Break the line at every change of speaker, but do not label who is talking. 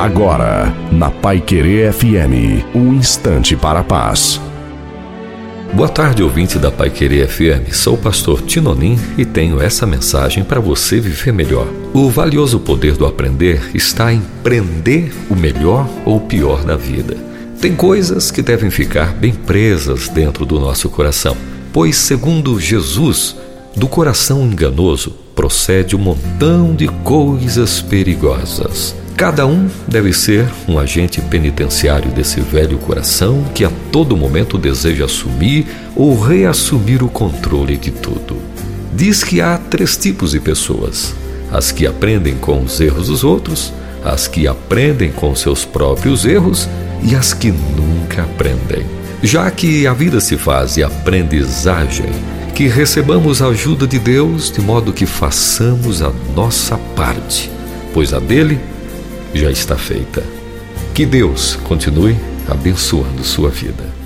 Agora, na Pai Querer FM, um instante para a paz.
Boa tarde, ouvinte da Pai Querer FM. Sou o pastor Tinonim e tenho essa mensagem para você viver melhor. O valioso poder do aprender está em prender o melhor ou pior da vida. Tem coisas que devem ficar bem presas dentro do nosso coração, pois, segundo Jesus, do coração enganoso procede um montão de coisas perigosas. Cada um deve ser um agente penitenciário desse velho coração que a todo momento deseja assumir ou reassumir o controle de tudo. Diz que há três tipos de pessoas: as que aprendem com os erros dos outros, as que aprendem com seus próprios erros e as que nunca aprendem. Já que a vida se faz de aprendizagem, que recebamos a ajuda de Deus de modo que façamos a nossa parte, pois a dele já está feita. Que Deus continue abençoando sua vida.